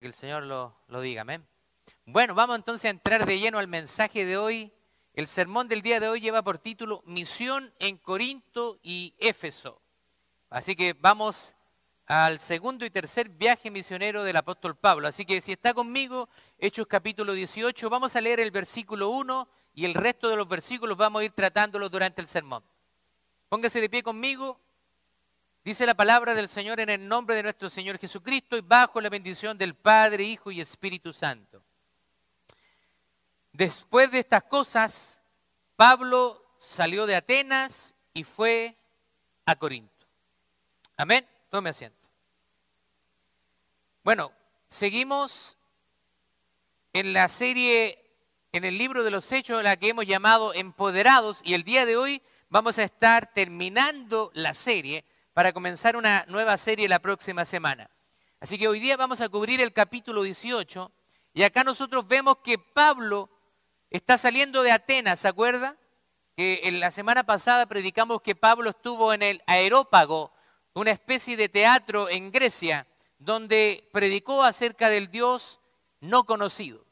Que el Señor lo, lo diga, amén. Bueno, vamos entonces a entrar de lleno al mensaje de hoy. El sermón del día de hoy lleva por título Misión en Corinto y Éfeso. Así que vamos al segundo y tercer viaje misionero del apóstol Pablo. Así que si está conmigo, Hechos capítulo 18, vamos a leer el versículo 1 y el resto de los versículos vamos a ir tratándolos durante el sermón. Póngase de pie conmigo, Dice la palabra del Señor en el nombre de nuestro Señor Jesucristo y bajo la bendición del Padre, Hijo y Espíritu Santo. Después de estas cosas, Pablo salió de Atenas y fue a Corinto. Amén. Tome asiento. Bueno, seguimos en la serie, en el libro de los Hechos, la que hemos llamado Empoderados, y el día de hoy vamos a estar terminando la serie para comenzar una nueva serie la próxima semana. Así que hoy día vamos a cubrir el capítulo 18 y acá nosotros vemos que Pablo está saliendo de Atenas, ¿se acuerda? Que en la semana pasada predicamos que Pablo estuvo en el Aerópago, una especie de teatro en Grecia, donde predicó acerca del Dios no conocido.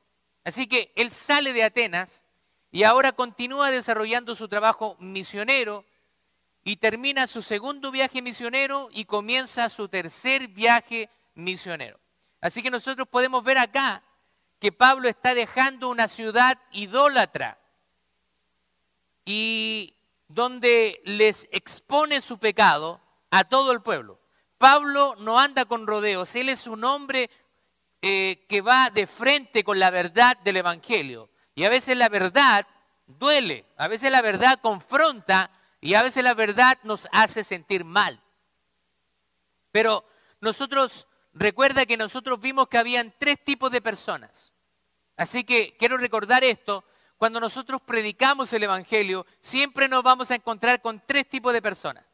Así que él sale de Atenas y ahora continúa desarrollando su trabajo misionero y termina su segundo viaje misionero y comienza su tercer viaje misionero. Así que nosotros podemos ver acá que Pablo está dejando una ciudad idólatra y donde les expone su pecado a todo el pueblo. Pablo no anda con rodeos, él es un hombre eh, que va de frente con la verdad del Evangelio. Y a veces la verdad duele, a veces la verdad confronta y a veces la verdad nos hace sentir mal. Pero nosotros, recuerda que nosotros vimos que habían tres tipos de personas. Así que quiero recordar esto. Cuando nosotros predicamos el Evangelio, siempre nos vamos a encontrar con tres tipos de personas.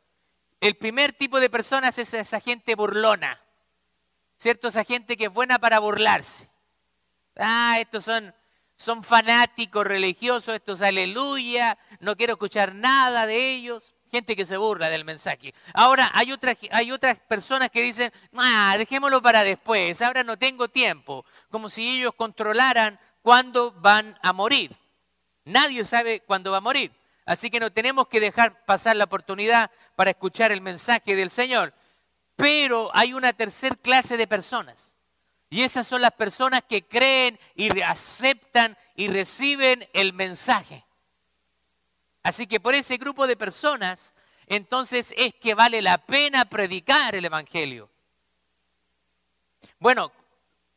El primer tipo de personas es esa gente burlona, ¿cierto? Esa gente que es buena para burlarse. Ah, estos son son fanáticos religiosos, estos aleluya, no quiero escuchar nada de ellos. Gente que se burla del mensaje. Ahora hay otras, hay otras personas que dicen, ah, dejémoslo para después, ahora no tengo tiempo, como si ellos controlaran cuándo van a morir. Nadie sabe cuándo va a morir. Así que no tenemos que dejar pasar la oportunidad para escuchar el mensaje del Señor. Pero hay una tercera clase de personas y esas son las personas que creen y aceptan y reciben el mensaje. Así que por ese grupo de personas, entonces es que vale la pena predicar el Evangelio. Bueno,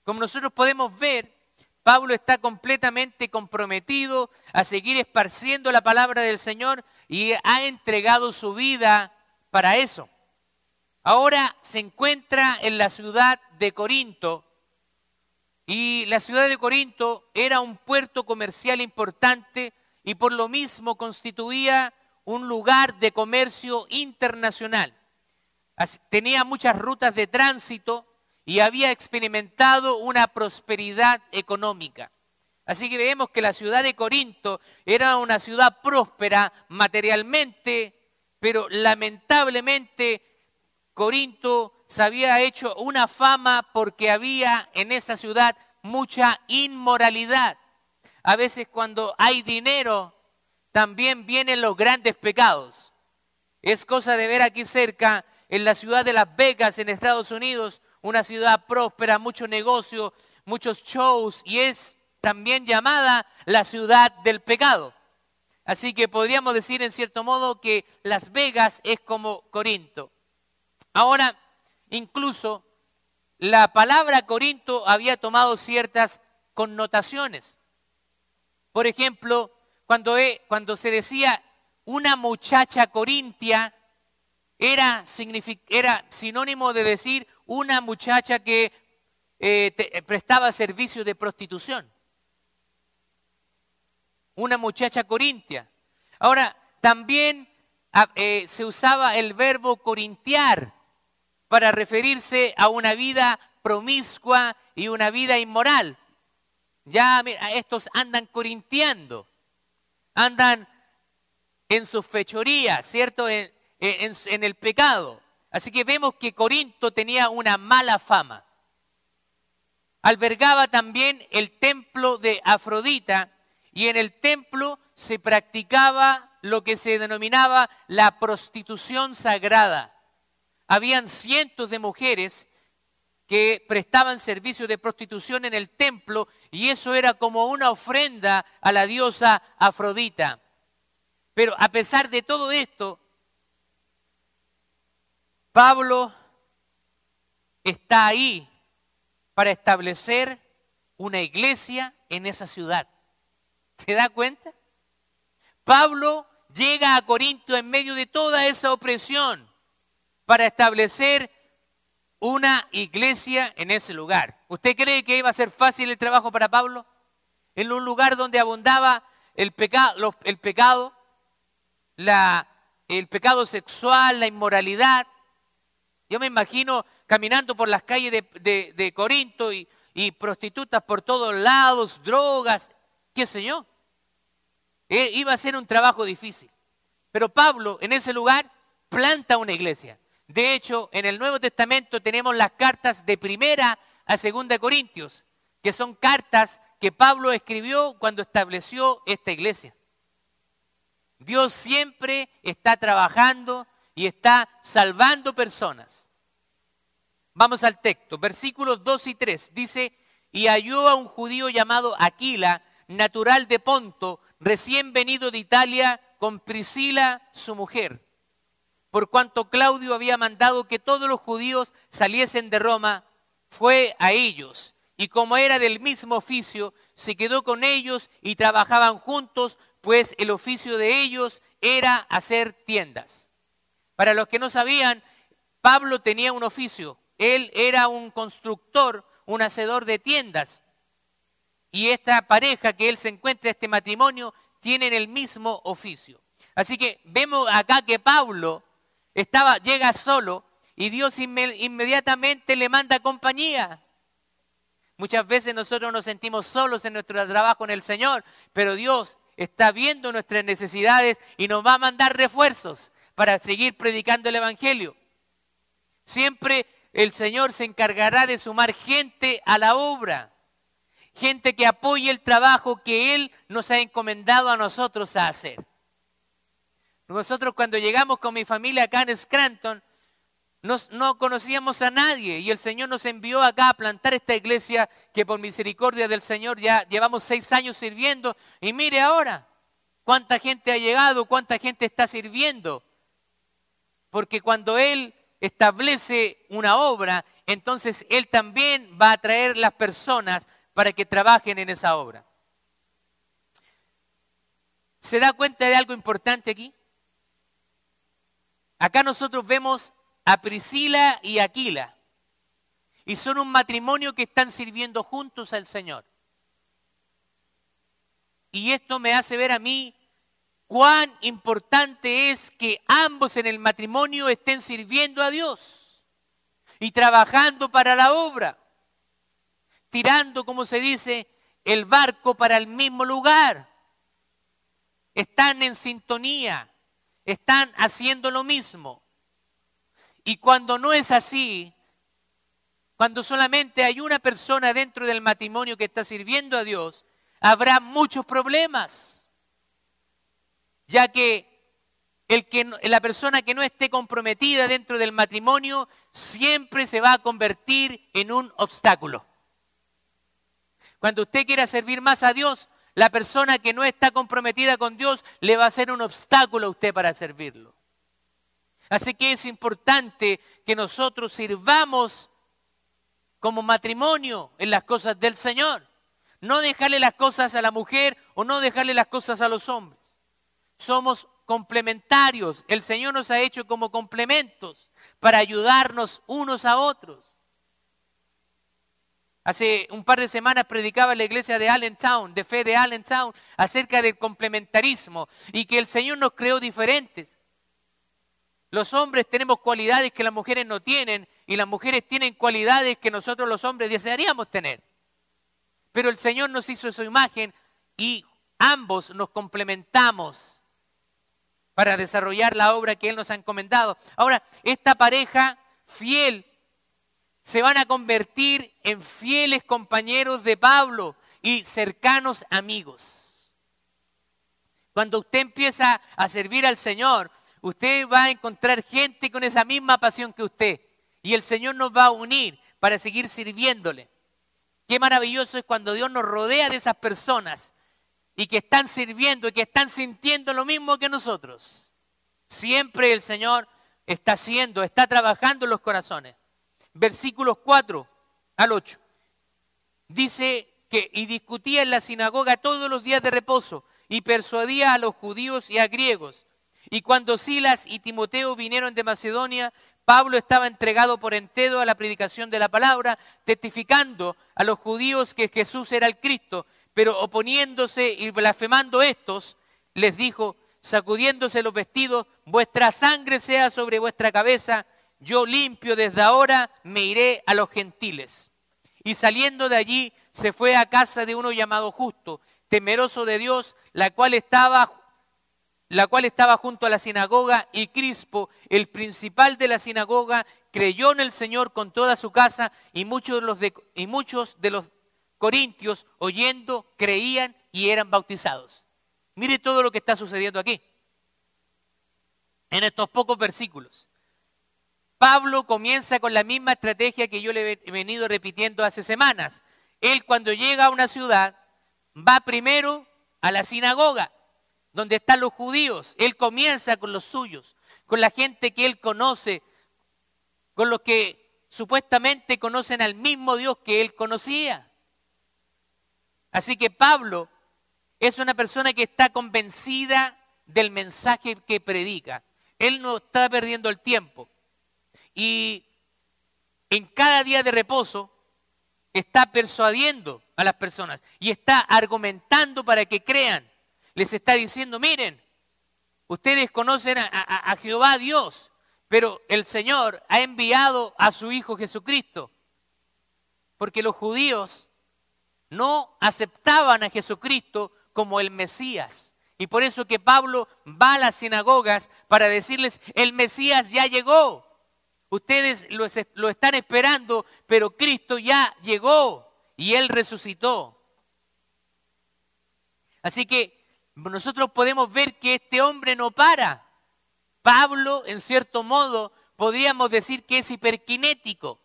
como nosotros podemos ver, Pablo está completamente comprometido a seguir esparciendo la palabra del Señor y ha entregado su vida para eso. Ahora se encuentra en la ciudad de Corinto, y la ciudad de Corinto era un puerto comercial importante y por lo mismo constituía un lugar de comercio internacional. Tenía muchas rutas de tránsito y había experimentado una prosperidad económica. Así que vemos que la ciudad de Corinto era una ciudad próspera materialmente, pero lamentablemente Corinto se había hecho una fama porque había en esa ciudad mucha inmoralidad. A veces cuando hay dinero, también vienen los grandes pecados. Es cosa de ver aquí cerca, en la ciudad de Las Vegas, en Estados Unidos, una ciudad próspera, mucho negocio, muchos shows, y es también llamada la ciudad del pecado. Así que podríamos decir en cierto modo que Las Vegas es como Corinto. Ahora, incluso la palabra Corinto había tomado ciertas connotaciones. Por ejemplo, cuando, cuando se decía una muchacha corintia, era, sinónimo de decir una muchacha que eh, prestaba servicio de prostitución. Una muchacha corintia. Ahora, también ah, eh, se usaba el verbo corintiar, para referirse a una vida promiscua y una vida inmoral. Ya estos andan corintiando, andan en sus fechorías, ¿cierto? En, en el pecado. Así que vemos que Corinto tenía una mala fama. albergaba también el templo de Afrodita y en el templo se practicaba lo que se denominaba la prostitución sagrada. Habían cientos de mujeres que prestaban servicio de prostitución en el templo y eso era como una ofrenda a la diosa Afrodita. Pero a pesar de todo esto, Pablo está ahí para establecer una iglesia en esa ciudad. ¿Se da cuenta? Pablo llega a Corinto en medio de toda esa opresión para establecer una iglesia en ese lugar. ¿Usted cree que iba a ser fácil el trabajo para Pablo? En un lugar donde abundaba el, pecado, el pecado, la, el pecado sexual, la inmoralidad. Yo me imagino caminando por las calles de, Corinto y, prostitutas por todos lados, drogas, qué sé yo. E, iba a ser un trabajo difícil. Pero Pablo en ese lugar planta una iglesia. De hecho, en el Nuevo Testamento tenemos las cartas de primera a segunda Corintios, que son cartas que Pablo escribió cuando estableció esta iglesia. Dios siempre está trabajando y está salvando personas. Vamos al texto, versículos 2 y 3. Dice, y halló a un judío llamado Aquila, natural de Ponto, recién venido de Italia, con Priscila, su mujer por cuanto Claudio había mandado que todos los judíos saliesen de Roma, fue a ellos. Y como era del mismo oficio, se quedó con ellos y trabajaban juntos, pues el oficio de ellos era hacer tiendas. Para los que no sabían, Pablo tenía un oficio. Él era un constructor, un hacedor de tiendas. Y esta pareja que él se encuentra, este matrimonio, tienen el mismo oficio. Así que vemos acá que Pablo estaba, llega solo y Dios inmediatamente le manda compañía. Muchas veces nosotros nos sentimos solos en nuestro trabajo en el Señor, pero Dios está viendo nuestras necesidades y nos va a mandar refuerzos para seguir predicando el Evangelio. Siempre el Señor se encargará de sumar gente a la obra, gente que apoye el trabajo que Él nos ha encomendado a nosotros a hacer. Nosotros cuando llegamos con mi familia acá en Scranton, no conocíamos a nadie y el Señor nos envió acá a plantar esta iglesia que por misericordia del Señor ya llevamos seis años sirviendo y mire ahora cuánta gente ha llegado, cuánta gente está sirviendo. Porque cuando Él establece una obra, entonces Él también va a traer las personas para que trabajen en esa obra. ¿Se da cuenta de algo importante aquí? Acá nosotros vemos a Priscila y Aquila. Y son un matrimonio que están sirviendo juntos al Señor. Y esto me hace ver a mí cuán importante es que ambos en el matrimonio estén sirviendo a Dios y trabajando para la obra, tirando, como se dice, el barco para el mismo lugar. Están en sintonía están haciendo lo mismo. Y cuando no es así, cuando solamente hay una persona dentro del matrimonio que está sirviendo a Dios, habrá muchos problemas. Ya que, el que la persona que no esté comprometida dentro del matrimonio siempre se va a convertir en un obstáculo. Cuando usted quiera servir más a Dios, la persona que no está comprometida con Dios le va a ser un obstáculo a usted para servirlo. Así que es importante que nosotros sirvamos como matrimonio en las cosas del Señor. No dejarle las cosas a la mujer o no dejarle las cosas a los hombres. Somos complementarios. El Señor nos ha hecho como complementos para ayudarnos unos a otros. Hace un par de semanas predicaba en la iglesia de Allentown, de fe de Allentown, acerca del complementarismo y que el Señor nos creó diferentes. Los hombres tenemos cualidades que las mujeres no tienen y las mujeres tienen cualidades que nosotros los hombres desearíamos tener. Pero el Señor nos hizo su imagen y ambos nos complementamos para desarrollar la obra que Él nos ha encomendado. Ahora, esta pareja fiel se van a convertir en fieles compañeros de Pablo y cercanos amigos. Cuando usted empieza a servir al Señor, usted va a encontrar gente con esa misma pasión que usted. Y el Señor nos va a unir para seguir sirviéndole. Qué maravilloso es cuando Dios nos rodea de esas personas y que están sirviendo y que están sintiendo lo mismo que nosotros. Siempre el Señor está haciendo, está trabajando en los corazones. Versículos 4 al 8. Dice que y discutía en la sinagoga todos los días de reposo y persuadía a los judíos y a griegos. Y cuando Silas y Timoteo vinieron de Macedonia, Pablo estaba entregado por entero a la predicación de la palabra, testificando a los judíos que Jesús era el Cristo, pero oponiéndose y blasfemando estos, les dijo, sacudiéndose los vestidos, vuestra sangre sea sobre vuestra cabeza, yo limpio desde ahora me iré a los gentiles. Y saliendo de allí se fue a casa de uno llamado justo, temeroso de Dios, la cual estaba la cual estaba junto a la sinagoga, y Crispo, el principal de la sinagoga, creyó en el Señor con toda su casa, y muchos de los, y muchos de los corintios, oyendo, creían y eran bautizados. Mire todo lo que está sucediendo aquí, en estos pocos versículos. Pablo comienza con la misma estrategia que yo le he venido repitiendo hace semanas. Él cuando llega a una ciudad va primero a la sinagoga, donde están los judíos. Él comienza con los suyos, con la gente que él conoce, con los que supuestamente conocen al mismo Dios que él conocía. Así que Pablo es una persona que está convencida del mensaje que predica. Él no está perdiendo el tiempo. Y en cada día de reposo está persuadiendo a las personas y está argumentando para que crean. Les está diciendo, miren, ustedes conocen a, Jehová Dios, pero el Señor ha enviado a su Hijo Jesucristo. Porque los judíos no aceptaban a Jesucristo como el Mesías. Y por eso que Pablo va a las sinagogas para decirles, el Mesías ya llegó. Ustedes lo, están esperando, pero Cristo ya llegó y Él resucitó. Así que nosotros podemos ver que este hombre no para. Pablo, en cierto modo, podríamos decir que es hiperkinético.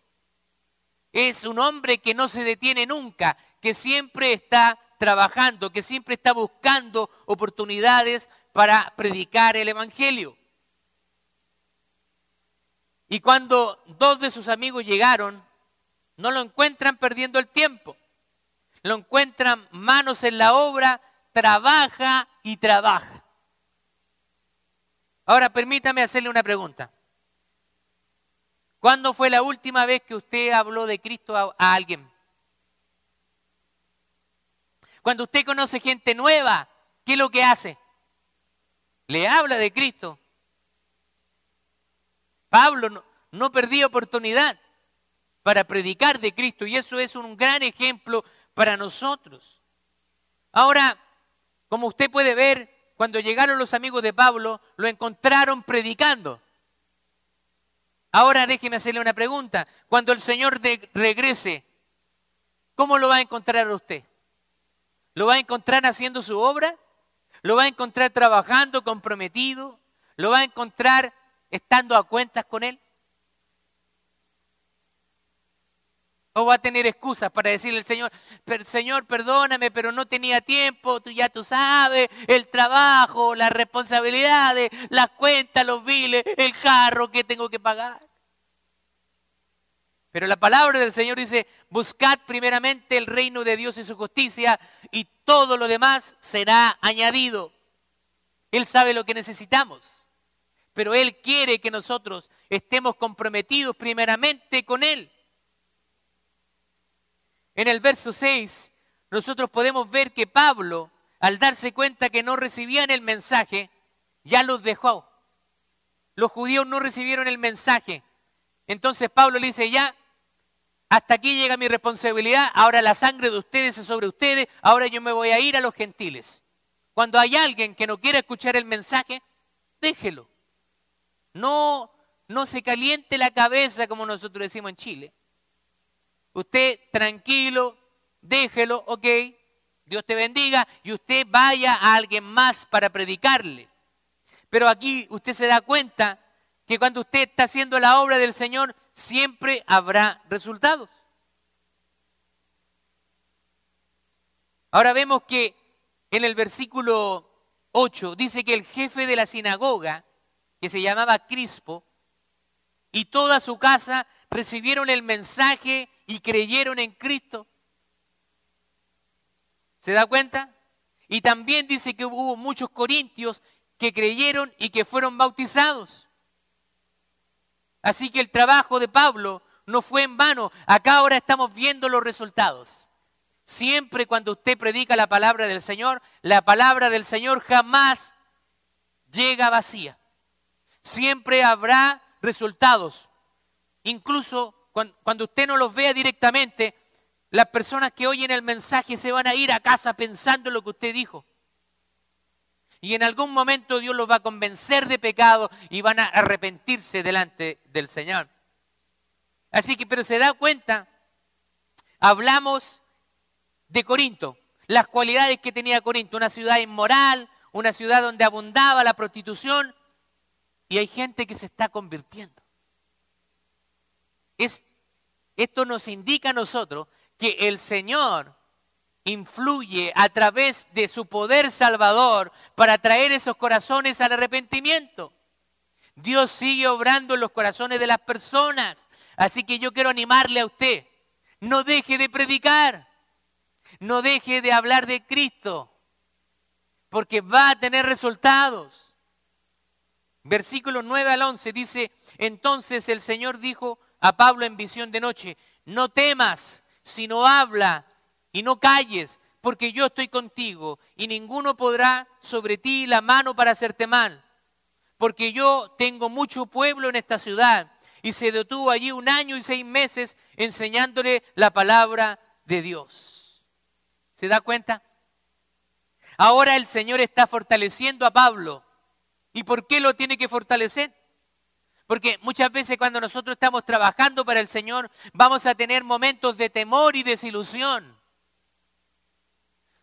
Es un hombre que no se detiene nunca, que siempre está trabajando, que siempre está buscando oportunidades para predicar el Evangelio. Y cuando dos de sus amigos llegaron, no lo encuentran perdiendo el tiempo. Lo encuentran manos en la obra, trabaja y trabaja. Ahora permítame hacerle una pregunta. ¿Cuándo fue la última vez que usted habló de Cristo a, alguien? Cuando usted conoce gente nueva, ¿qué es lo que hace? Le habla de Cristo. Pablo no, perdía oportunidad para predicar de Cristo y eso es un gran ejemplo para nosotros. Ahora, como usted puede ver, cuando llegaron los amigos de Pablo, lo encontraron predicando. Ahora déjeme hacerle una pregunta. Cuando el Señor regrese, ¿cómo lo va a encontrar usted? ¿Lo va a encontrar haciendo su obra? ¿Lo va a encontrar trabajando, comprometido? ¿Lo va a encontrar estando a cuentas con Él? ¿O va a tener excusas para decirle al Señor, Señor, perdóname, pero no tenía tiempo, tú ya tú sabes, el trabajo, las responsabilidades, las cuentas, los biles, el carro que tengo que pagar? Pero la palabra del Señor dice, buscad primeramente el reino de Dios y su justicia y todo lo demás será añadido. Él sabe lo que necesitamos pero Él quiere que nosotros estemos comprometidos primeramente con Él. En el verso 6, nosotros podemos ver que Pablo, al darse cuenta que no recibían el mensaje, ya los dejó. Los judíos no recibieron el mensaje. Entonces Pablo le dice, ya, hasta aquí llega mi responsabilidad, ahora la sangre de ustedes es sobre ustedes, ahora yo me voy a ir a los gentiles. Cuando hay alguien que no quiere escuchar el mensaje, déjelo. No, no se caliente la cabeza como nosotros decimos en Chile. Usted tranquilo, déjelo, ok, Dios te bendiga y usted vaya a alguien más para predicarle. Pero aquí usted se da cuenta que cuando usted está haciendo la obra del Señor, siempre habrá resultados. Ahora vemos que en el versículo 8 dice que el jefe de la sinagoga, que se llamaba Crispo, y toda su casa recibieron el mensaje y creyeron en Cristo. ¿Se da cuenta? Y también dice que hubo muchos corintios que creyeron y que fueron bautizados. Así que el trabajo de Pablo no fue en vano. Acá ahora estamos viendo los resultados. Siempre cuando usted predica la palabra del Señor, la palabra del Señor jamás llega vacía. Siempre habrá resultados. Incluso cuando usted no los vea directamente, las personas que oyen el mensaje se van a ir a casa pensando en lo que usted dijo. Y en algún momento Dios los va a convencer de pecado y van a arrepentirse delante del Señor. Así que, pero se da cuenta, hablamos de Corinto, las cualidades que tenía Corinto, una ciudad inmoral, una ciudad donde abundaba la prostitución, y hay gente que se está convirtiendo. Es, esto nos indica a nosotros que el Señor influye a través de su poder salvador para traer esos corazones al arrepentimiento. Dios sigue obrando en los corazones de las personas. Así que yo quiero animarle a usted. No deje de predicar. No deje de hablar de Cristo. Porque va a tener resultados. Versículo 9 al 11 dice, entonces el Señor dijo a Pablo en visión de noche, no temas, sino habla y no calles, porque yo estoy contigo y ninguno podrá sobre ti la mano para hacerte mal, porque yo tengo mucho pueblo en esta ciudad. Y se detuvo allí un año y seis meses enseñándole la palabra de Dios. ¿Se da cuenta? Ahora el Señor está fortaleciendo a Pablo. ¿Y por qué lo tiene que fortalecer? Porque muchas veces cuando nosotros estamos trabajando para el Señor, vamos a tener momentos de temor y desilusión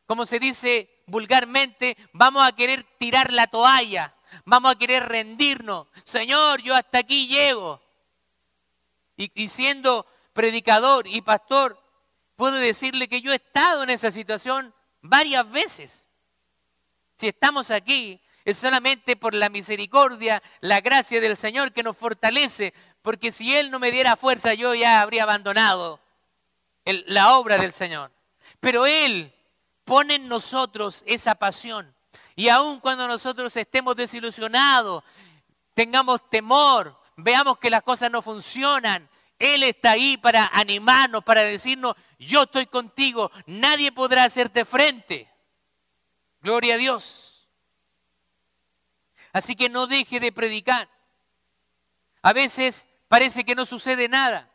como se dice vulgarmente, vamos a querer tirar la toalla, vamos a querer rendirnos. Señor, yo hasta aquí llego. Y, siendo predicador y pastor, puedo decirle que yo he estado en esa situación varias veces. Si estamos aquí, es solamente por la misericordia, la gracia del Señor que nos fortalece, porque si Él no me diera fuerza, yo ya habría abandonado la obra del Señor. Pero Él pone en nosotros esa pasión. Y aun cuando nosotros estemos desilusionados, tengamos temor, veamos que las cosas no funcionan, Él está ahí para animarnos, para decirnos, yo estoy contigo, nadie podrá hacerte frente. Gloria a Dios. Así que no deje de predicar. A veces parece que no sucede nada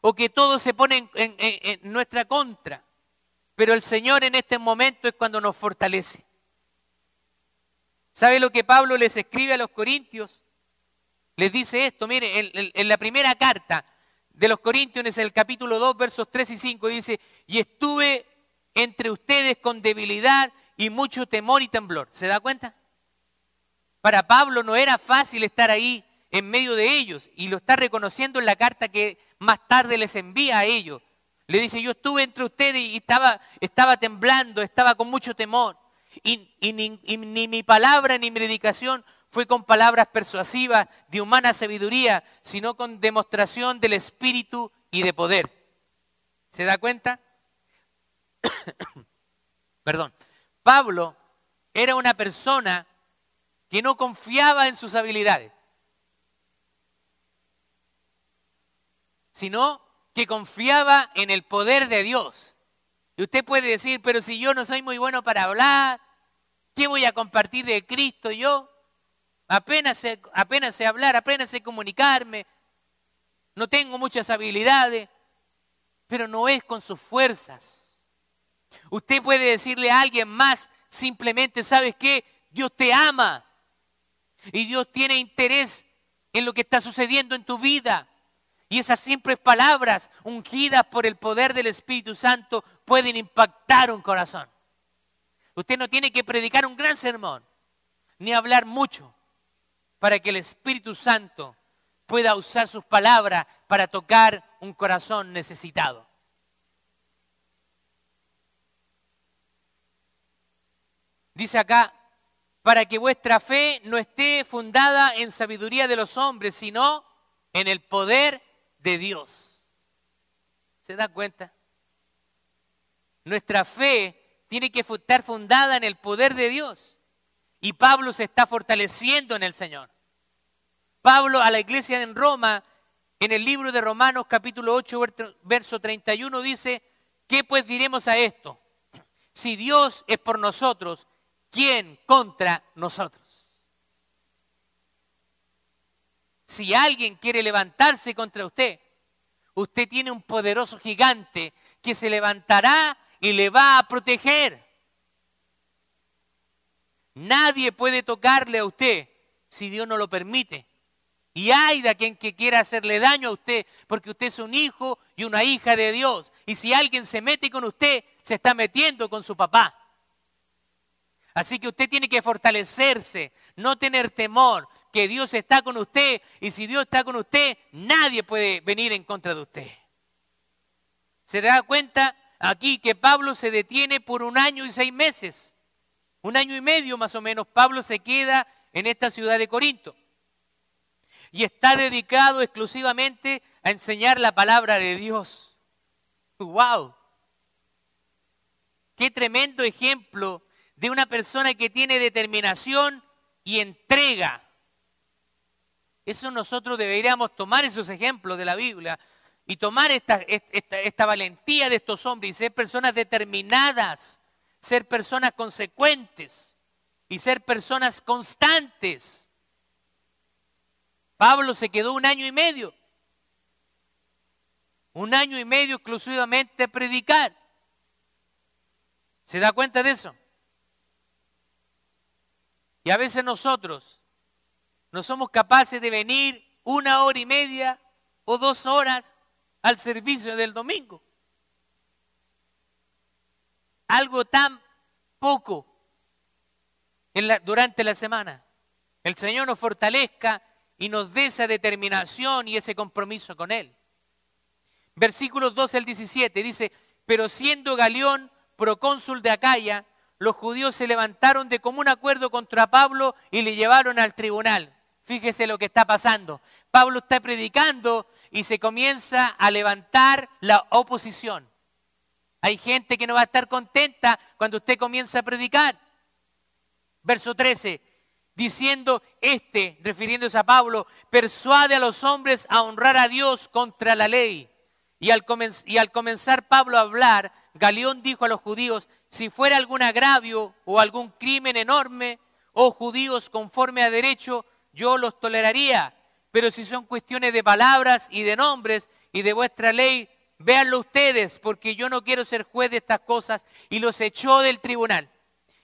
o que todo se pone en, en nuestra contra. Pero el Señor en este momento es cuando nos fortalece. ¿Sabe lo que Pablo les escribe a los corintios? Les dice esto, mire, en, la primera carta de los corintios, en el capítulo 2, versos 3 y 5, dice, y estuve entre ustedes con debilidad y mucho temor y temblor. ¿Se da cuenta? Para Pablo no era fácil estar ahí en medio de ellos y lo está reconociendo en la carta que más tarde les envía a ellos. Le dice, yo estuve entre ustedes y estaba, temblando, estaba con mucho temor. Y, ni, ni mi palabra ni mi predicación fue con palabras persuasivas de humana sabiduría, sino con demostración del Espíritu y de poder. ¿Se da cuenta? Perdón. Pablo era una persona que no confiaba en sus habilidades, sino que confiaba en el poder de Dios. Y usted puede decir, pero si yo no soy muy bueno para hablar, ¿qué voy a compartir de Cristo yo? Apenas sé, apenas hablar, apenas sé comunicarme, no tengo muchas habilidades, pero no es con sus fuerzas. Usted puede decirle a alguien más, simplemente, ¿sabes qué? Dios te ama y Dios tiene interés en lo que está sucediendo en tu vida. Y esas simples palabras, ungidas por el poder del Espíritu Santo, pueden impactar un corazón. Usted no tiene que predicar un gran sermón, ni hablar mucho, para que el Espíritu Santo pueda usar sus palabras para tocar un corazón necesitado. Dice acá, para que vuestra fe no esté fundada en sabiduría de los hombres, sino en el poder de Dios. ¿Se da cuenta? Nuestra fe tiene que estar fundada en el poder de Dios. Y Pablo se está fortaleciendo en el Señor. Pablo a la iglesia en Roma, en el libro de Romanos capítulo 8, verso 31, dice, ¿qué pues diremos a esto? Si Dios es por nosotros, ¿quién contra nosotros? Si alguien quiere levantarse contra usted, usted tiene un poderoso gigante que se levantará y le va a proteger. Nadie puede tocarle a usted si Dios no lo permite. Y hay de quien que quiera hacerle daño a usted, porque usted es un hijo y una hija de Dios. Y si alguien se mete con usted, se está metiendo con su papá. Así que usted tiene que fortalecerse, no tener temor, que Dios está con usted y si Dios está con usted, nadie puede venir en contra de usted. Se da cuenta aquí que Pablo se detiene por un año y seis meses. Un año y medio más o menos Pablo se queda en esta ciudad de Corinto. Y está dedicado exclusivamente a enseñar la palabra de Dios. ¡Wow! Qué tremendo ejemplo de una persona que tiene determinación y entrega eso nosotros deberíamos tomar esos ejemplos de la Biblia y tomar esta, valentía de estos hombres y ser personas determinadas, ser personas consecuentes y ser personas constantes. Pablo se quedó un año y medio, un año y medio exclusivamente a predicar. ¿Se da cuenta de eso? Y a veces nosotros no somos capaces de venir una hora y media o dos horas al servicio del domingo. Algo tan poco durante la semana. El Señor nos fortalezca y nos dé esa determinación y ese compromiso con Él. Versículos 12 al 17 dice, pero siendo Galeón procónsul de Acaya, los judíos se levantaron de común acuerdo contra Pablo y le llevaron al tribunal. Fíjese lo que está pasando. Pablo está predicando y se comienza a levantar la oposición. Hay gente que no va a estar contenta cuando usted comienza a predicar. Verso 13, diciendo este, refiriéndose a Pablo, persuade a los hombres a honrar a Dios contra la ley. Y al, y al comenzar Pablo a hablar, Galeón dijo a los judíos, si fuera algún agravio o algún crimen enorme, oh judíos conforme a derecho, yo los toleraría. Pero si son cuestiones de palabras y de nombres y de vuestra ley, véanlo ustedes, porque yo no quiero ser juez de estas cosas. Y los echó del tribunal.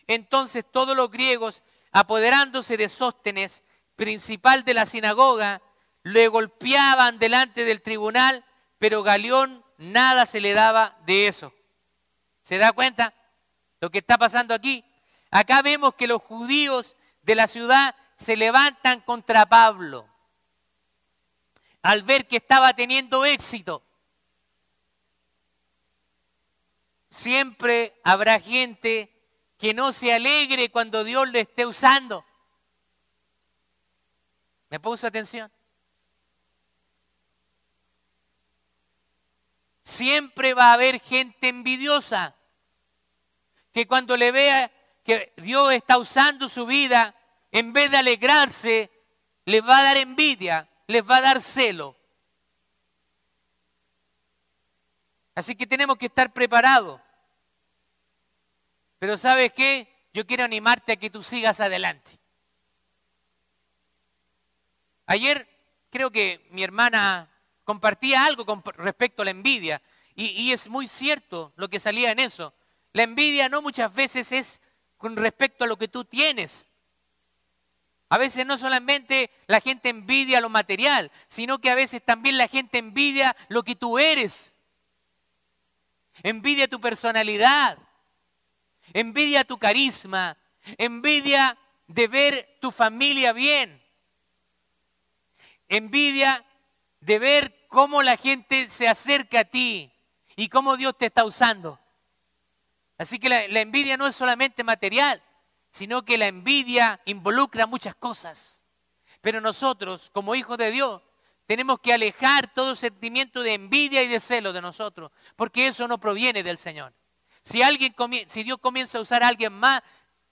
Entonces todos los griegos, apoderándose de Sóstenes, principal de la sinagoga, le golpeaban delante del tribunal, pero Galeón nada se le daba de eso. ¿Se da cuenta lo que está pasando aquí? Acá vemos que los judíos de la ciudad se levantan contra Pablo al ver que estaba teniendo éxito. Siempre habrá gente que no se alegre cuando Dios le esté usando. ¿Me puso atención? Siempre va a haber gente envidiosa que cuando le vea que Dios está usando su vida, en vez de alegrarse, les va a dar envidia, les va a dar celo. Así que tenemos que estar preparados. Pero ¿sabes qué? Yo quiero animarte a que tú sigas adelante. Ayer creo que mi hermana compartía algo con respecto a la envidia. Y, y, es muy cierto lo que salía en eso. La envidia no muchas veces es con respecto a lo que tú tienes, A veces no solamente la gente envidia lo material, sino que a veces también la gente envidia lo que tú eres. Envidia tu personalidad, envidia tu carisma, envidia de ver tu familia bien, envidia de ver cómo la gente se acerca a ti y cómo Dios te está usando. Así que la, envidia no es solamente material, sino que la envidia involucra muchas cosas. Pero nosotros, como hijos de Dios, tenemos que alejar todo sentimiento de envidia y de celo de nosotros, porque eso no proviene del Señor. Si, alguien, si Dios comienza a usar a alguien más,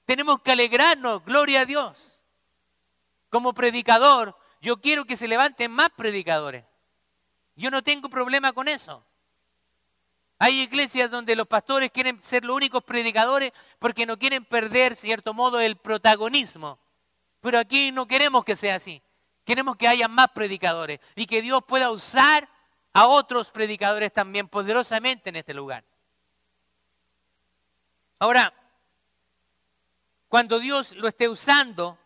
tenemos que alegrarnos, gloria a Dios. Como predicador, yo quiero que se levanten más predicadores. Yo no tengo problema con eso. Hay iglesias donde los pastores quieren ser los únicos predicadores porque no quieren perder, cierto modo, el protagonismo. Pero aquí no queremos que sea así. Queremos que haya más predicadores y que Dios pueda usar a otros predicadores también poderosamente en este lugar. Ahora, cuando Dios lo esté usando,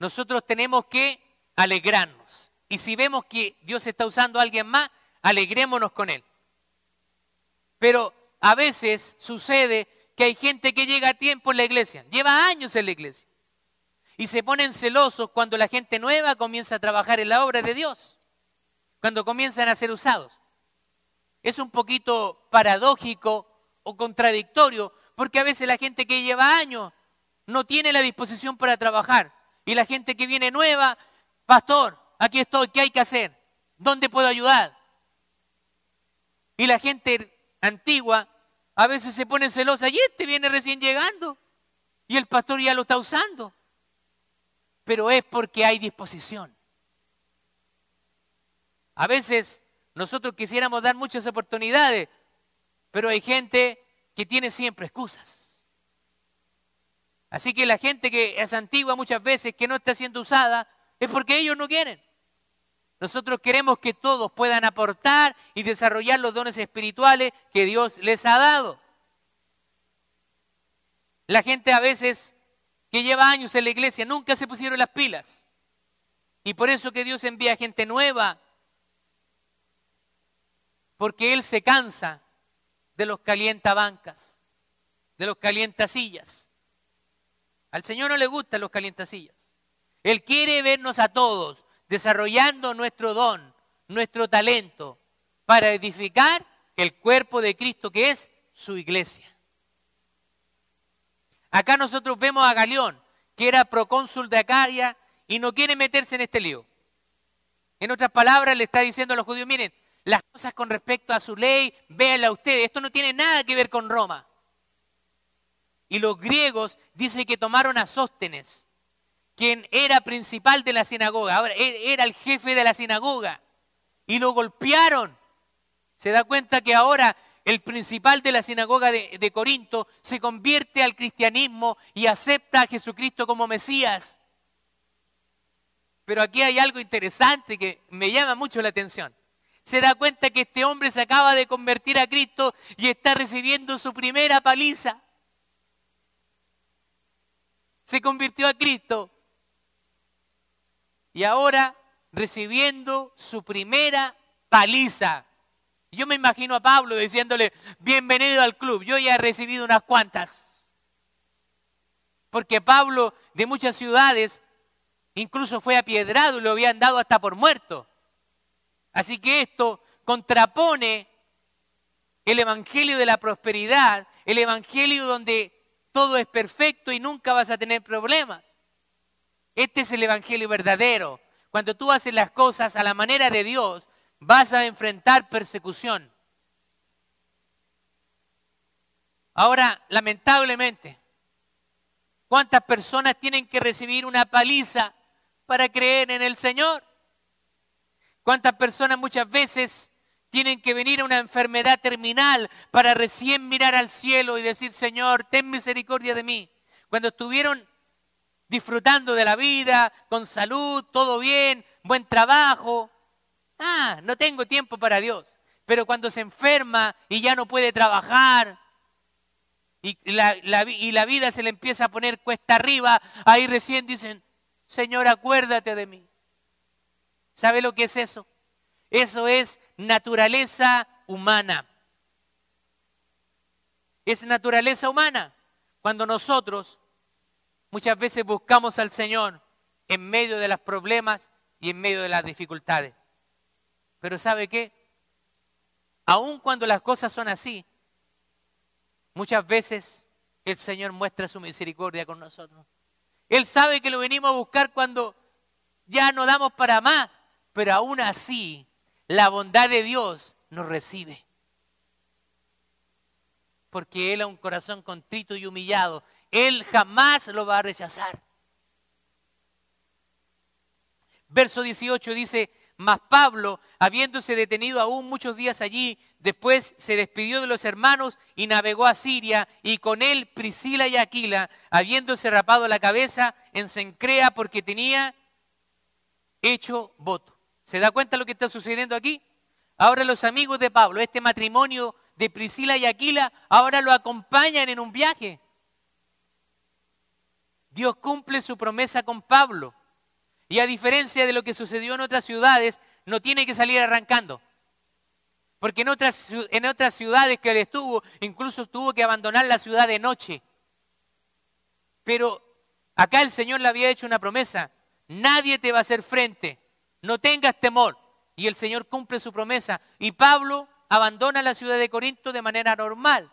nosotros tenemos que alegrarnos. Y si vemos que Dios está usando a alguien más, alegrémonos con él. Pero a veces sucede que hay gente que llega a tiempo en la iglesia, lleva años en la iglesia, y se ponen celosos cuando la gente nueva comienza a trabajar en la obra de Dios, cuando comienzan a ser usados es un poquito paradójico o contradictorio, porque a veces la gente que lleva años no tiene la disposición para trabajar. Y la gente que viene nueva, pastor, aquí estoy, ¿qué hay que hacer? ¿Dónde puedo ayudar? Y la gente antigua a veces se pone celosa y este viene recién llegando y el pastor ya lo está usando. Pero es porque hay disposición. A veces nosotros quisiéramos dar muchas oportunidades, pero hay gente que tiene siempre excusas. Así que la gente que es antigua muchas veces, que no está siendo usada, es porque ellos no quieren. Nosotros queremos que todos puedan aportar y desarrollar los dones espirituales que Dios les ha dado. La gente a veces que lleva años en la iglesia nunca se pusieron las pilas. Y por eso que Dios envía gente nueva porque Él se cansa de los calientabancas, de los calientasillas. Al Señor no le gustan los calientasillas. Él quiere vernos a todos desarrollando nuestro don, nuestro talento, para edificar el cuerpo de Cristo que es su iglesia. Acá nosotros vemos a Galeón, que era procónsul de Acaria y no quiere meterse en este lío. En otras palabras, le está diciendo a los judíos, miren, las cosas con respecto a su ley, véanla ustedes, esto no tiene nada que ver con Roma. Y los griegos dicen que tomaron a Sóstenes, quien era principal de la sinagoga, ahora e-, era el jefe de la sinagoga, y lo golpearon. Se da cuenta que ahora el principal de la sinagoga de, de Corinto se convierte al cristianismo y acepta a Jesucristo como Mesías. Pero aquí hay algo interesante que me llama mucho la atención se da cuenta que este hombre se acaba de convertir a Cristo y está recibiendo su primera paliza. Se convirtió a Cristo y ahora recibiendo su primera paliza. Yo me imagino a Pablo diciéndole, bienvenido al club, yo ya he recibido unas cuantas. Porque Pablo de muchas ciudades incluso fue apiedrado y lo habían dado hasta por muerto. Así que esto contrapone el Evangelio de la prosperidad, el Evangelio donde todo es perfecto y nunca vas a tener problemas. Este es el Evangelio verdadero. Cuando tú haces las cosas a la manera de Dios, vas a enfrentar persecución. Ahora, lamentablemente, ¿cuántas personas tienen que recibir una paliza para creer en el Señor? ¿Cuántas personas muchas veces tienen que venir a una enfermedad terminal para recién mirar al cielo y decir, Señor, ten misericordia de mí? Cuando estuvieron disfrutando de la vida, con salud, todo bien, buen trabajo. Ah, no tengo tiempo para Dios. Pero cuando se enferma y ya no puede trabajar, y la, vida se le empieza a poner cuesta arriba, ahí recién dicen, Señor, acuérdate de mí. ¿Sabe lo que es eso? Eso es naturaleza humana. Es naturaleza humana. Cuando nosotros muchas veces buscamos al Señor en medio de los problemas y en medio de las dificultades. Pero ¿sabe qué? Aun cuando las cosas son así, muchas veces el Señor muestra su misericordia con nosotros. Él sabe que lo venimos a buscar cuando ya no damos para más, pero aún así la bondad de Dios nos recibe. Porque Él a un corazón contrito y humillado, Él jamás lo va a rechazar. Verso 18 dice, mas Pablo, habiéndose detenido aún muchos días allí, después se despidió de los hermanos y navegó a Siria, y con él Priscila y Aquila, habiéndose rapado la cabeza en Sencrea porque tenía hecho voto. ¿Se da cuenta lo que está sucediendo aquí? Ahora los amigos de Pablo, este matrimonio de Priscila y Aquila, ahora lo acompañan en un viaje. Dios cumple su promesa con Pablo. Y a diferencia de lo que sucedió en otras ciudades, no tiene que salir arrancando. Porque en otras, en otras ciudades que él estuvo, incluso tuvo que abandonar la ciudad de noche. Pero acá el Señor le había hecho una promesa. Nadie te va a hacer frente. No tengas temor. Y el Señor cumple su promesa. Y Pablo abandona la ciudad de Corinto de manera normal.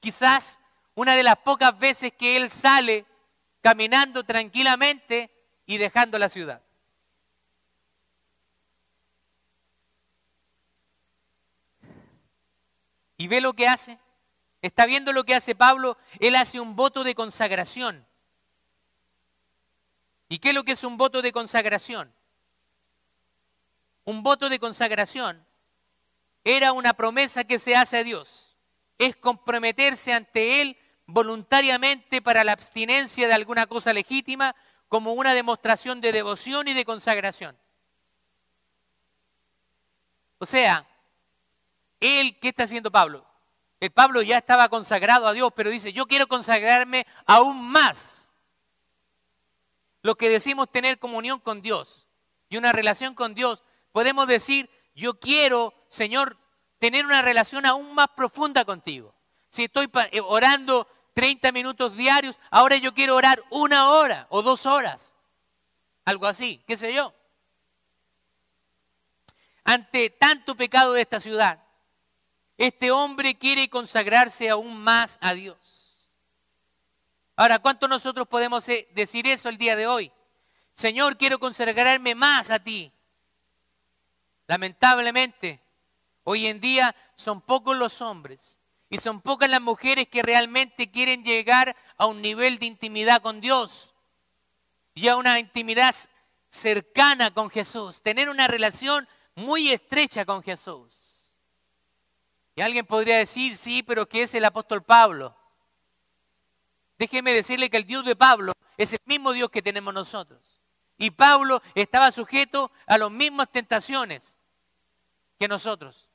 Quizás una de las pocas veces que él sale caminando tranquilamente y dejando la ciudad. ¿Y ve lo que hace? ¿Está viendo lo que hace Pablo? Él hace un voto de consagración. ¿Y qué es lo que es un voto de consagración? Un voto de consagración era una promesa que se hace a Dios. Es comprometerse ante Él voluntariamente para la abstinencia de alguna cosa legítima como una demostración de devoción y de consagración. O sea, él, ¿qué está haciendo Pablo? El Pablo ya estaba consagrado a Dios, pero dice, yo quiero consagrarme aún más. Lo que decimos tener comunión con Dios y una relación con Dios, podemos decir, yo quiero, Señor, tener una relación aún más profunda contigo. Si estoy eh, orando 30 minutos diarios, ahora yo quiero orar una hora o dos horas. Algo así, qué sé yo. Ante tanto pecado de esta ciudad, este hombre quiere consagrarse aún más a Dios. Ahora, ¿cuánto nosotros podemos eh, decir eso el día de hoy? Señor, quiero consagrarme más a ti. Lamentablemente, hoy en día son pocos los hombres y son pocas las mujeres que realmente quieren llegar a un nivel de intimidad con Dios y a una intimidad cercana con Jesús, tener una relación muy estrecha con Jesús. Y alguien podría decir, sí, pero ¿qué es el apóstol Pablo? Déjeme decirle que el Dios de Pablo es el mismo Dios que tenemos nosotros. Y Pablo estaba sujeto a las mismas tentaciones que nosotros.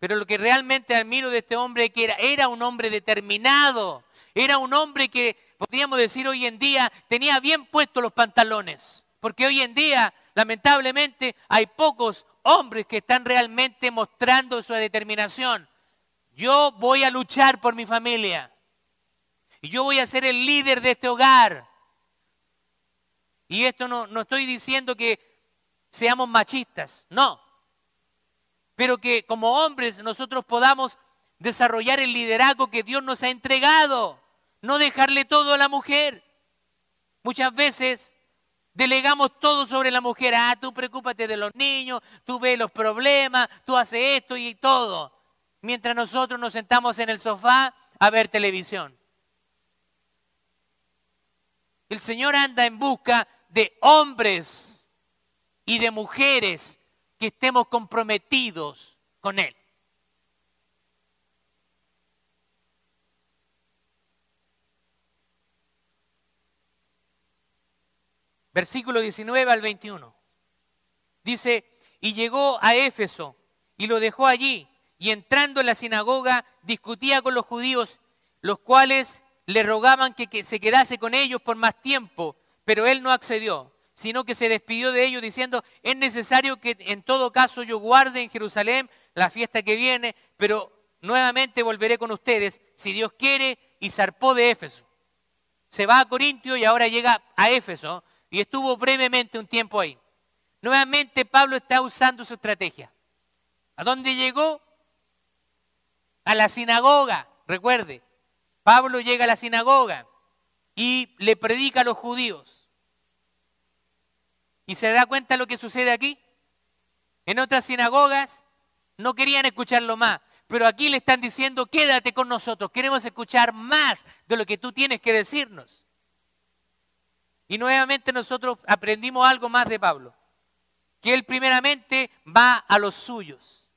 Pero lo que realmente admiro de este hombre que era, era un hombre determinado, era un hombre que, podríamos decir hoy en día, tenía bien puestos los pantalones. Porque hoy en día, lamentablemente, hay pocos hombres que están realmente mostrando su determinación. Yo voy a luchar por mi familia. Y yo voy a ser el líder de este hogar. Y esto no, no estoy diciendo que seamos machistas, no pero que como hombres nosotros podamos desarrollar el liderazgo que Dios nos ha entregado, no dejarle todo a la mujer. Muchas veces delegamos todo sobre la mujer. Ah, tú preocúpate de los niños, tú ves los problemas, tú haces esto y todo. Mientras nosotros nos sentamos en el sofá a ver televisión. El Señor anda en busca de hombres y de mujeres que estemos comprometidos con Él. Versículo 19 al 21. Dice, y llegó a Éfeso y lo dejó allí y entrando en la sinagoga discutía con los judíos, los cuales le rogaban que, se quedase con ellos por más tiempo, pero él no accedió, sino que se despidió de ellos diciendo, es necesario que en todo caso yo guarde en Jerusalén la fiesta que viene, pero nuevamente volveré con ustedes, si Dios quiere, y zarpó de Éfeso. Se va a Corintio y ahora llega a Éfeso y estuvo brevemente un tiempo ahí. Nuevamente Pablo está usando su estrategia. ¿A dónde llegó? A la sinagoga, recuerde. Pablo llega a la sinagoga y le predica a los judíos. ¿Y se da cuenta lo que sucede aquí? En otras sinagogas no querían escucharlo más, pero aquí le están diciendo, quédate con nosotros, queremos escuchar más de lo que tú tienes que decirnos. Y nuevamente nosotros aprendimos algo más de Pablo, que él primeramente va a los suyos.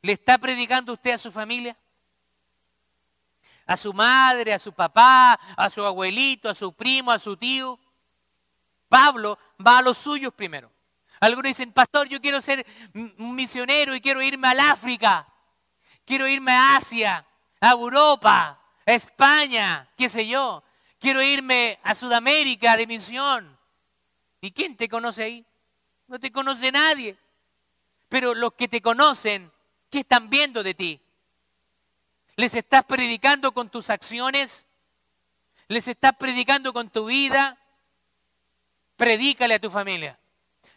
¿Le está predicando usted a su familia? ¿A su madre, a su papá, a su abuelito, a su primo, a su tío? Pablo va a los suyos primero. Algunos dicen, pastor, yo quiero ser un misionero y quiero irme al África. Quiero irme a Asia, a Europa, a España, qué sé yo. Quiero irme a Sudamérica de misión. ¿Y quién te conoce ahí? No te conoce nadie. Pero los que te conocen ¿Qué están viendo de ti? ¿Les estás predicando con tus acciones? ¿Les estás predicando con tu vida? Predícale a tu familia.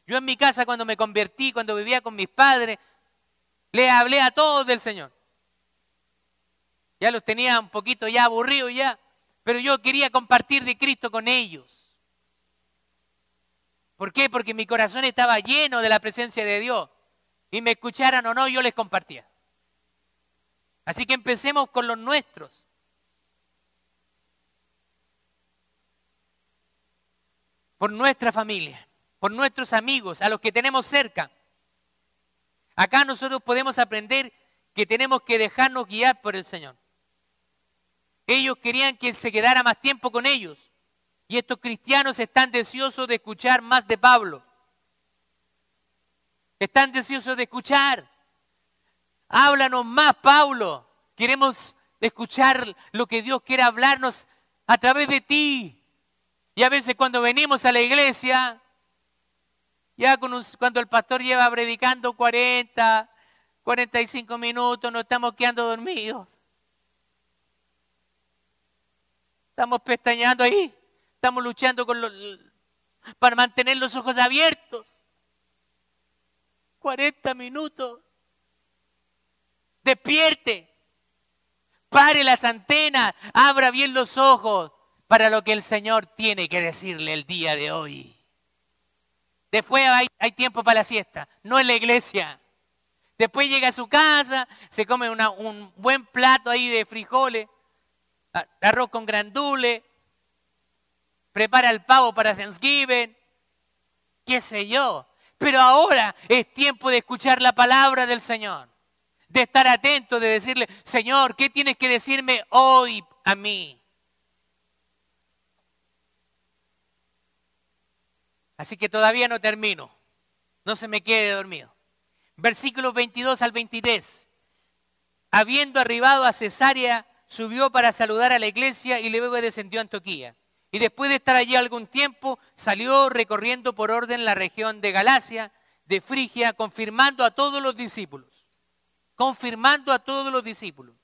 Yo en mi casa cuando me convertí, cuando vivía con mis padres, le hablé a todos del Señor. Ya los tenía un poquito ya aburridos ya, pero yo quería compartir de Cristo con ellos. ¿Por qué? Porque mi corazón estaba lleno de la presencia de Dios y me escucharan o no, yo les compartía. Así que empecemos con los nuestros. Por nuestra familia, por nuestros amigos, a los que tenemos cerca. Acá nosotros podemos aprender que tenemos que dejarnos guiar por el Señor. Ellos querían que Él se quedara más tiempo con ellos. Y estos cristianos están deseosos de escuchar más de Pablo. Están deseosos de escuchar. Háblanos más, Pablo. Queremos escuchar lo que Dios quiere hablarnos a través de ti. Y a veces cuando venimos a la iglesia, ya cuando el pastor lleva predicando 40, 45 minutos, nos estamos quedando dormidos. Estamos pestañeando ahí, estamos luchando con para mantener los ojos abiertos. 40 minutos. Despierte. Pare las antenas. Abra bien los ojos para lo que el Señor tiene que decirle el día de hoy. Después hay, tiempo para la siesta, no en la iglesia. Después llega a su casa, se come un buen plato ahí de frijoles, arroz con grandule, prepara el pavo para Thanksgiving, qué sé yo. Pero ahora es tiempo de escuchar la palabra del Señor, de estar atento, de decirle, Señor, ¿qué tienes que decirme hoy a mí? Así que todavía no termino, no se me quede dormido. Versículos 22 al 23. Habiendo arribado a Cesarea, subió para saludar a la iglesia y luego descendió a Antioquía. Y después de estar allí algún tiempo, salió recorriendo por orden la región de Galacia, de Frigia, confirmando a todos los discípulos. Confirmando a todos los discípulos.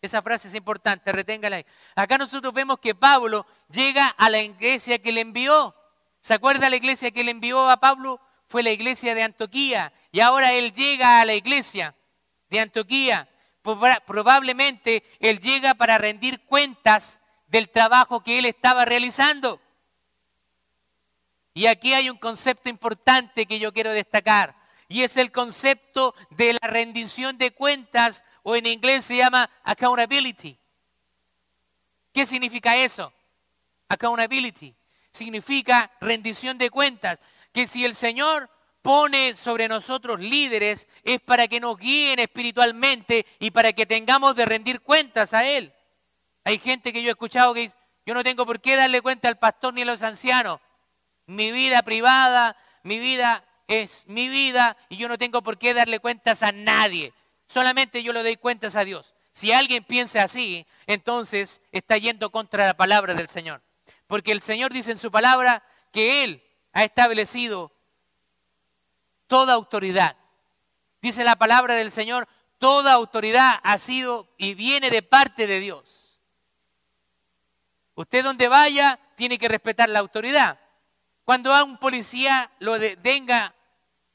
Esa frase es importante, reténgala ahí. Acá nosotros vemos que Pablo llega a la iglesia que le envió. ¿Se acuerda la iglesia que le envió a Pablo? Fue la iglesia de Antioquía. Y ahora él llega a la iglesia de Antioquía. Probablemente él llega para rendir cuentas del trabajo que él estaba realizando. Y aquí hay un concepto importante que yo quiero destacar, y es el concepto de la rendición de cuentas, o en inglés se llama accountability. ¿Qué significa eso? Accountability. Significa rendición de cuentas. Que si el Señor pone sobre nosotros líderes es para que nos guíen espiritualmente y para que tengamos de rendir cuentas a Él. Hay gente que yo he escuchado que dice, yo no tengo por qué darle cuenta al pastor ni a los ancianos. Mi vida privada, mi vida es mi vida y yo no tengo por qué darle cuentas a nadie. Solamente yo le doy cuentas a Dios. Si alguien piensa así, entonces está yendo contra la palabra del Señor. Porque el Señor dice en su palabra que Él ha establecido toda autoridad. Dice la palabra del Señor, toda autoridad ha sido y viene de parte de Dios. Usted donde vaya tiene que respetar la autoridad. Cuando a un policía lo detenga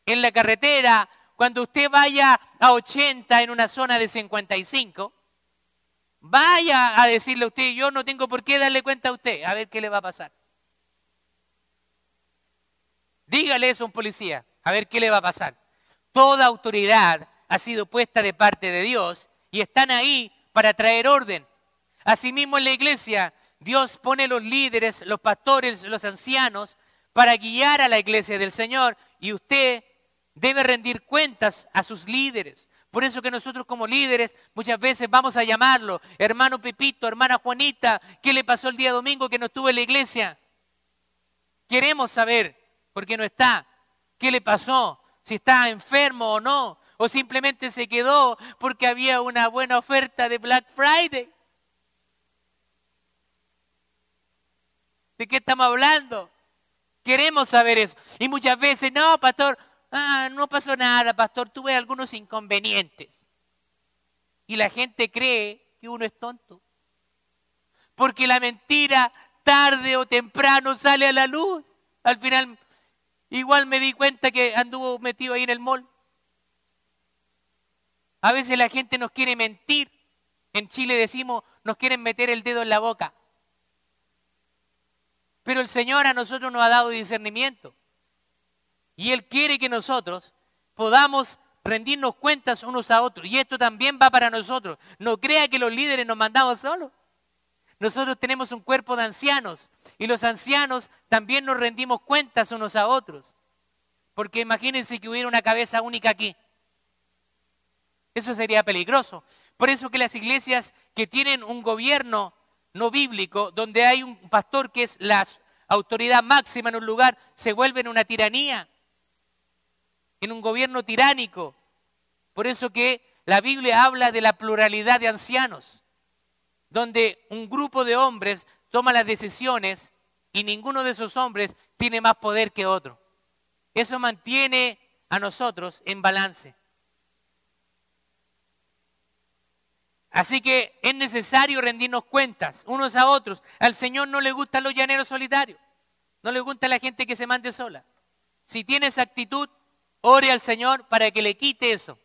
en la carretera, cuando usted vaya a 80 en una zona de 55, vaya a decirle a usted, yo no tengo por qué darle cuenta a usted, a ver qué le va a pasar. Dígale eso a un policía, a ver qué le va a pasar. Toda autoridad ha sido puesta de parte de Dios y están ahí para traer orden. Asimismo en la iglesia, Dios pone los líderes, los pastores, los ancianos, para guiar a la iglesia del Señor y usted debe rendir cuentas a sus líderes. Por eso que nosotros como líderes muchas veces vamos a llamarlo, hermano Pepito, hermana Juanita, ¿qué le pasó el día domingo que no estuvo en la iglesia? Queremos saber por qué no está, qué le pasó, si está enfermo o no, o simplemente se quedó porque había una buena oferta de Black Friday. ¿De qué estamos hablando? Queremos saber eso. Y muchas veces, no, pastor, ah, no pasó nada, pastor, tuve algunos inconvenientes. Y la gente cree que uno es tonto. Porque la mentira tarde o temprano sale a la luz. Al final, igual me di cuenta que anduvo metido ahí en el mall. A veces la gente nos quiere mentir. En Chile decimos, nos quieren meter el dedo en la boca. Pero el Señor a nosotros nos ha dado discernimiento. Y Él quiere que nosotros podamos rendirnos cuentas unos a otros. Y esto también va para nosotros. No crea que los líderes nos mandamos solos. Nosotros tenemos un cuerpo de ancianos y los ancianos también nos rendimos cuentas unos a otros. Porque imagínense que hubiera una cabeza única aquí. Eso sería peligroso. Por eso que las iglesias que tienen un gobierno no bíblico, donde hay un pastor que es la autoridad máxima en un lugar, se vuelve en una tiranía, en un gobierno tiránico. Por eso que la Biblia habla de la pluralidad de ancianos, donde un grupo de hombres toma las decisiones y ninguno de esos hombres tiene más poder que otro. Eso mantiene a nosotros en balance. Así que es necesario rendirnos cuentas unos a otros. Al Señor no le gustan los llaneros solitarios. No le gusta la gente que se mande sola. Si tiene esa actitud, ore al Señor para que le quite eso.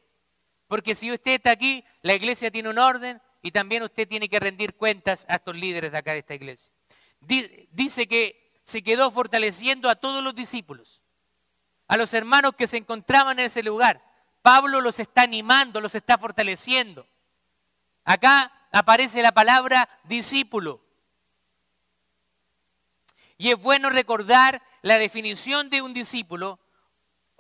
Porque si usted está aquí, la iglesia tiene un orden y también usted tiene que rendir cuentas a estos líderes de acá de esta iglesia. Dice que se quedó fortaleciendo a todos los discípulos, a los hermanos que se encontraban en ese lugar. Pablo los está animando, los está fortaleciendo. Acá aparece la palabra discípulo. Y es bueno recordar la definición de un discípulo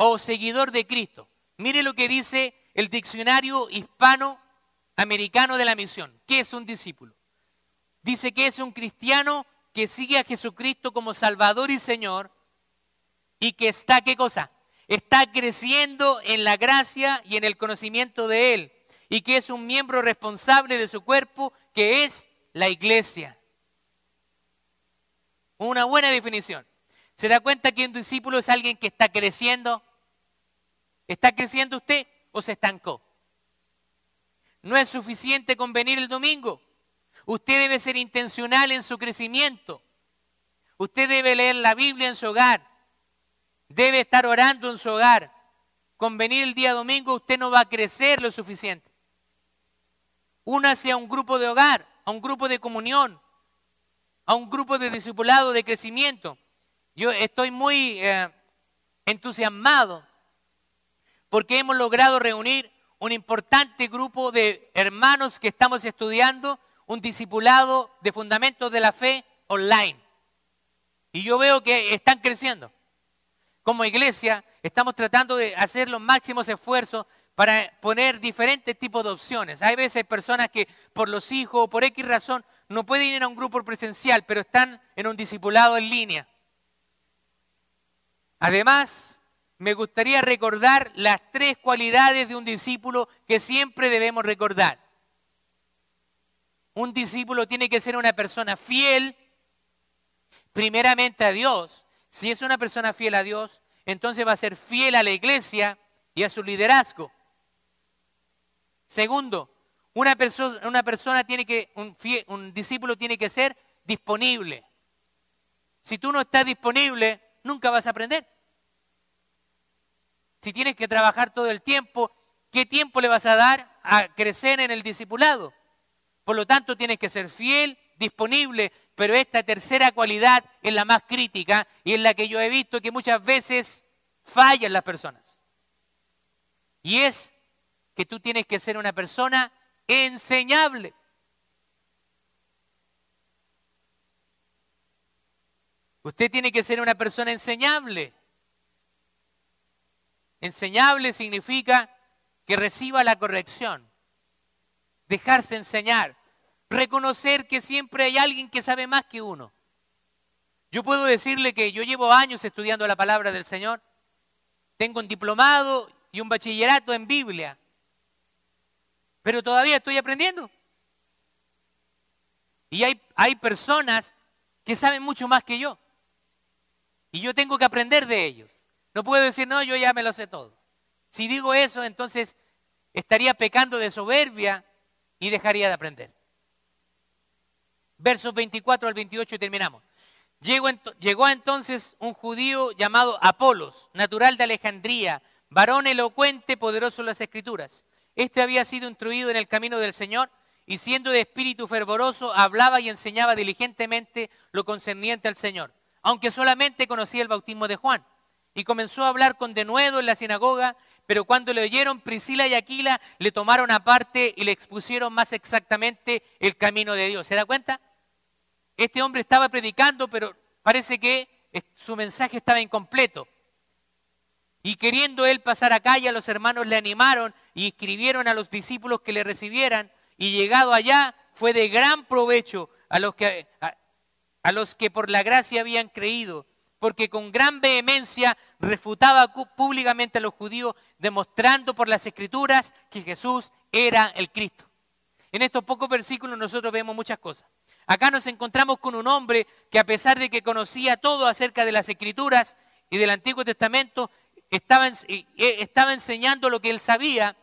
o seguidor de Cristo. Mire lo que dice el diccionario hispano-americano de la misión. ¿Qué es un discípulo? Dice que es un cristiano que sigue a Jesucristo como Salvador y Señor y que está, ¿qué cosa? Está creciendo en la gracia y en el conocimiento de Él y que es un miembro responsable de su cuerpo, que es la iglesia. Una buena definición. ¿Se da cuenta que un discípulo es alguien que está creciendo? ¿Está creciendo usted o se estancó? No es suficiente con venir el domingo. Usted debe ser intencional en su crecimiento. Usted debe leer la Biblia en su hogar. Debe estar orando en su hogar. Con venir el día domingo usted no va a crecer lo suficiente. Únase a un grupo de hogar, a un grupo de comunión, a un grupo de discipulado, de crecimiento. Yo estoy muy eh, entusiasmado porque hemos logrado reunir un importante grupo de hermanos que estamos estudiando un discipulado de fundamentos de la fe online. Y yo veo que están creciendo. Como iglesia estamos tratando de hacer los máximos esfuerzos para poner diferentes tipos de opciones. Hay veces personas que por los hijos o por X razón no pueden ir a un grupo presencial, pero están en un discipulado en línea. Además, me gustaría recordar las tres cualidades de un discípulo que siempre debemos recordar. Un discípulo tiene que ser una persona fiel, primeramente a Dios. Si es una persona fiel a Dios, entonces va a ser fiel a la iglesia y a su liderazgo. Segundo, una, una persona tiene que, un discípulo tiene que ser disponible. Si tú no estás disponible, nunca vas a aprender. Si tienes que trabajar todo el tiempo, ¿qué tiempo le vas a dar a crecer en el discipulado? Por lo tanto, tienes que ser fiel, disponible, pero esta tercera cualidad es la más crítica y es la que yo he visto que muchas veces fallan las personas. Y es que tú tienes que ser una persona enseñable. Usted tiene que ser una persona enseñable. Enseñable significa que reciba la corrección, dejarse enseñar, reconocer que siempre hay alguien que sabe más que uno. Yo puedo decirle que yo llevo años estudiando la palabra del Señor, tengo un diplomado y un bachillerato en Biblia, pero todavía estoy aprendiendo. Y hay, hay personas que saben mucho más que yo. Y yo tengo que aprender de ellos. No puedo decir, no, yo ya me lo sé todo. Si digo eso, entonces estaría pecando de soberbia y dejaría de aprender. Versos 24 al 28 y terminamos. Llegó, entonces un judío llamado Apolos, natural de Alejandría, varón elocuente, poderoso en las escrituras. Este había sido instruido en el camino del Señor y siendo de espíritu fervoroso, hablaba y enseñaba diligentemente lo concerniente al Señor, aunque solamente conocía el bautismo de Juan y comenzó a hablar con denuedo en la sinagoga, pero cuando le oyeron Priscila y Aquila, le tomaron aparte y le expusieron más exactamente el camino de Dios. ¿Se da cuenta? Este hombre estaba predicando, pero parece que su mensaje estaba incompleto. Y queriendo él pasar a calle, los hermanos le animaron y escribieron a los discípulos que le recibieran. Y llegado allá, fue de gran provecho a los que, a los que por la gracia habían creído porque con gran vehemencia refutaba públicamente a los judíos, demostrando por las escrituras que Jesús era el Cristo. En estos pocos versículos nosotros vemos muchas cosas. Acá nos encontramos con un hombre que a pesar de que conocía todo acerca de las escrituras y del Antiguo Testamento, estaba, e, estaba enseñando lo que él sabía,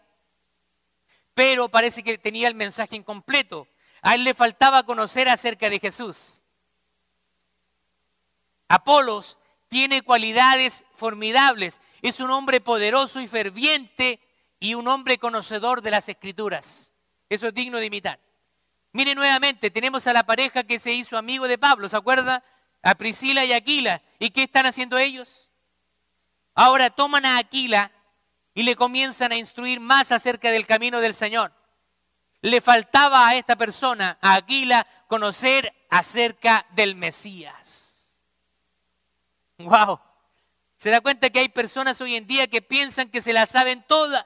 pero parece que tenía el mensaje incompleto. A él le faltaba conocer acerca de Jesús. Apolos tiene cualidades formidables. Es un hombre poderoso y ferviente y un hombre conocedor de las escrituras. Eso es digno de imitar. Mire nuevamente, tenemos a la pareja que se hizo amigo de Pablo, ¿se acuerda? A Priscila y Aquila. ¿Y qué están haciendo ellos? Ahora toman a Aquila y le comienzan a instruir más acerca del camino del Señor. Le faltaba a esta persona, a Aquila, conocer acerca del Mesías. Wow. Se da cuenta que hay personas hoy en día que piensan que se las saben todas,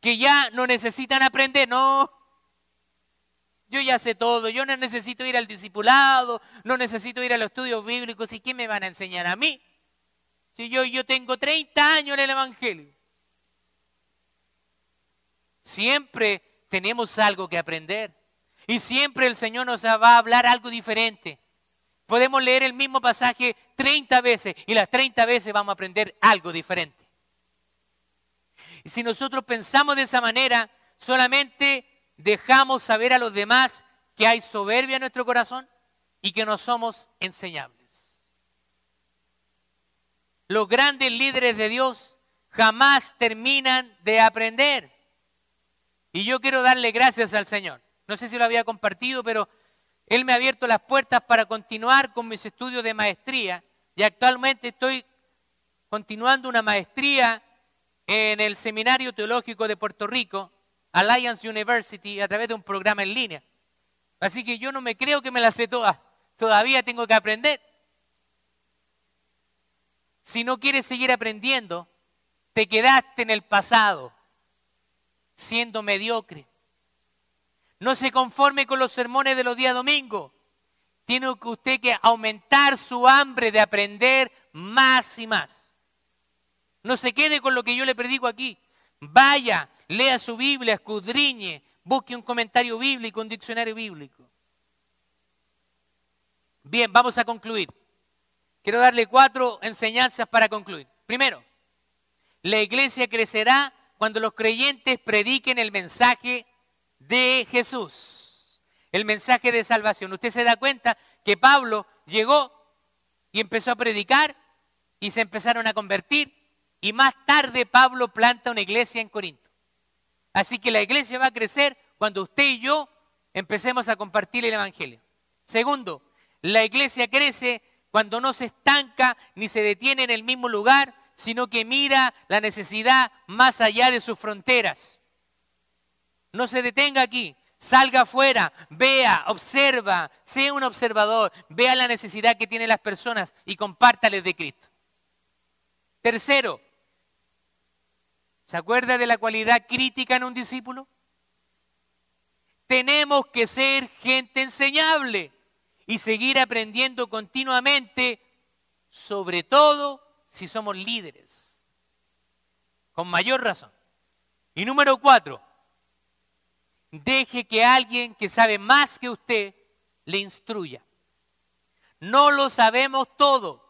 que ya no necesitan aprender. No, yo ya sé todo, yo no necesito ir al discipulado, no necesito ir a los estudios bíblicos. ¿Y qué me van a enseñar a mí? Si yo, yo tengo 30 años en el Evangelio. Siempre tenemos algo que aprender. Y siempre el Señor nos va a hablar algo diferente. Podemos leer el mismo pasaje 30 veces y las 30 veces vamos a aprender algo diferente. Y si nosotros pensamos de esa manera, solamente dejamos saber a los demás que hay soberbia en nuestro corazón y que no somos enseñables. Los grandes líderes de Dios jamás terminan de aprender. Y yo quiero darle gracias al Señor. No sé si lo había compartido, pero él me ha abierto las puertas para continuar con mis estudios de maestría y actualmente estoy continuando una maestría en el Seminario Teológico de Puerto Rico, Alliance University, a través de un programa en línea. Así que yo no me creo que me la sé todas, todavía tengo que aprender. Si no quieres seguir aprendiendo, te quedaste en el pasado, siendo mediocre. No se conforme con los sermones de los días domingos. Tiene usted que aumentar su hambre de aprender más y más. No se quede con lo que yo le predico aquí. Vaya, lea su Biblia, escudriñe, busque un comentario bíblico, un diccionario bíblico. Bien, vamos a concluir. Quiero darle cuatro enseñanzas para concluir. Primero, la iglesia crecerá cuando los creyentes prediquen el mensaje de Jesús, el mensaje de salvación. Usted se da cuenta que Pablo llegó y empezó a predicar y se empezaron a convertir y más tarde Pablo planta una iglesia en Corinto. Así que la iglesia va a crecer cuando usted y yo empecemos a compartir el Evangelio. Segundo, la iglesia crece cuando no se estanca ni se detiene en el mismo lugar, sino que mira la necesidad más allá de sus fronteras. No se detenga aquí, salga afuera, vea, observa, sea un observador, vea la necesidad que tienen las personas y compártales de Cristo. Tercero, ¿se acuerda de la cualidad crítica en un discípulo? Tenemos que ser gente enseñable y seguir aprendiendo continuamente, sobre todo si somos líderes. Con mayor razón. Y número cuatro, deje que alguien que sabe más que usted le instruya. No lo sabemos todo,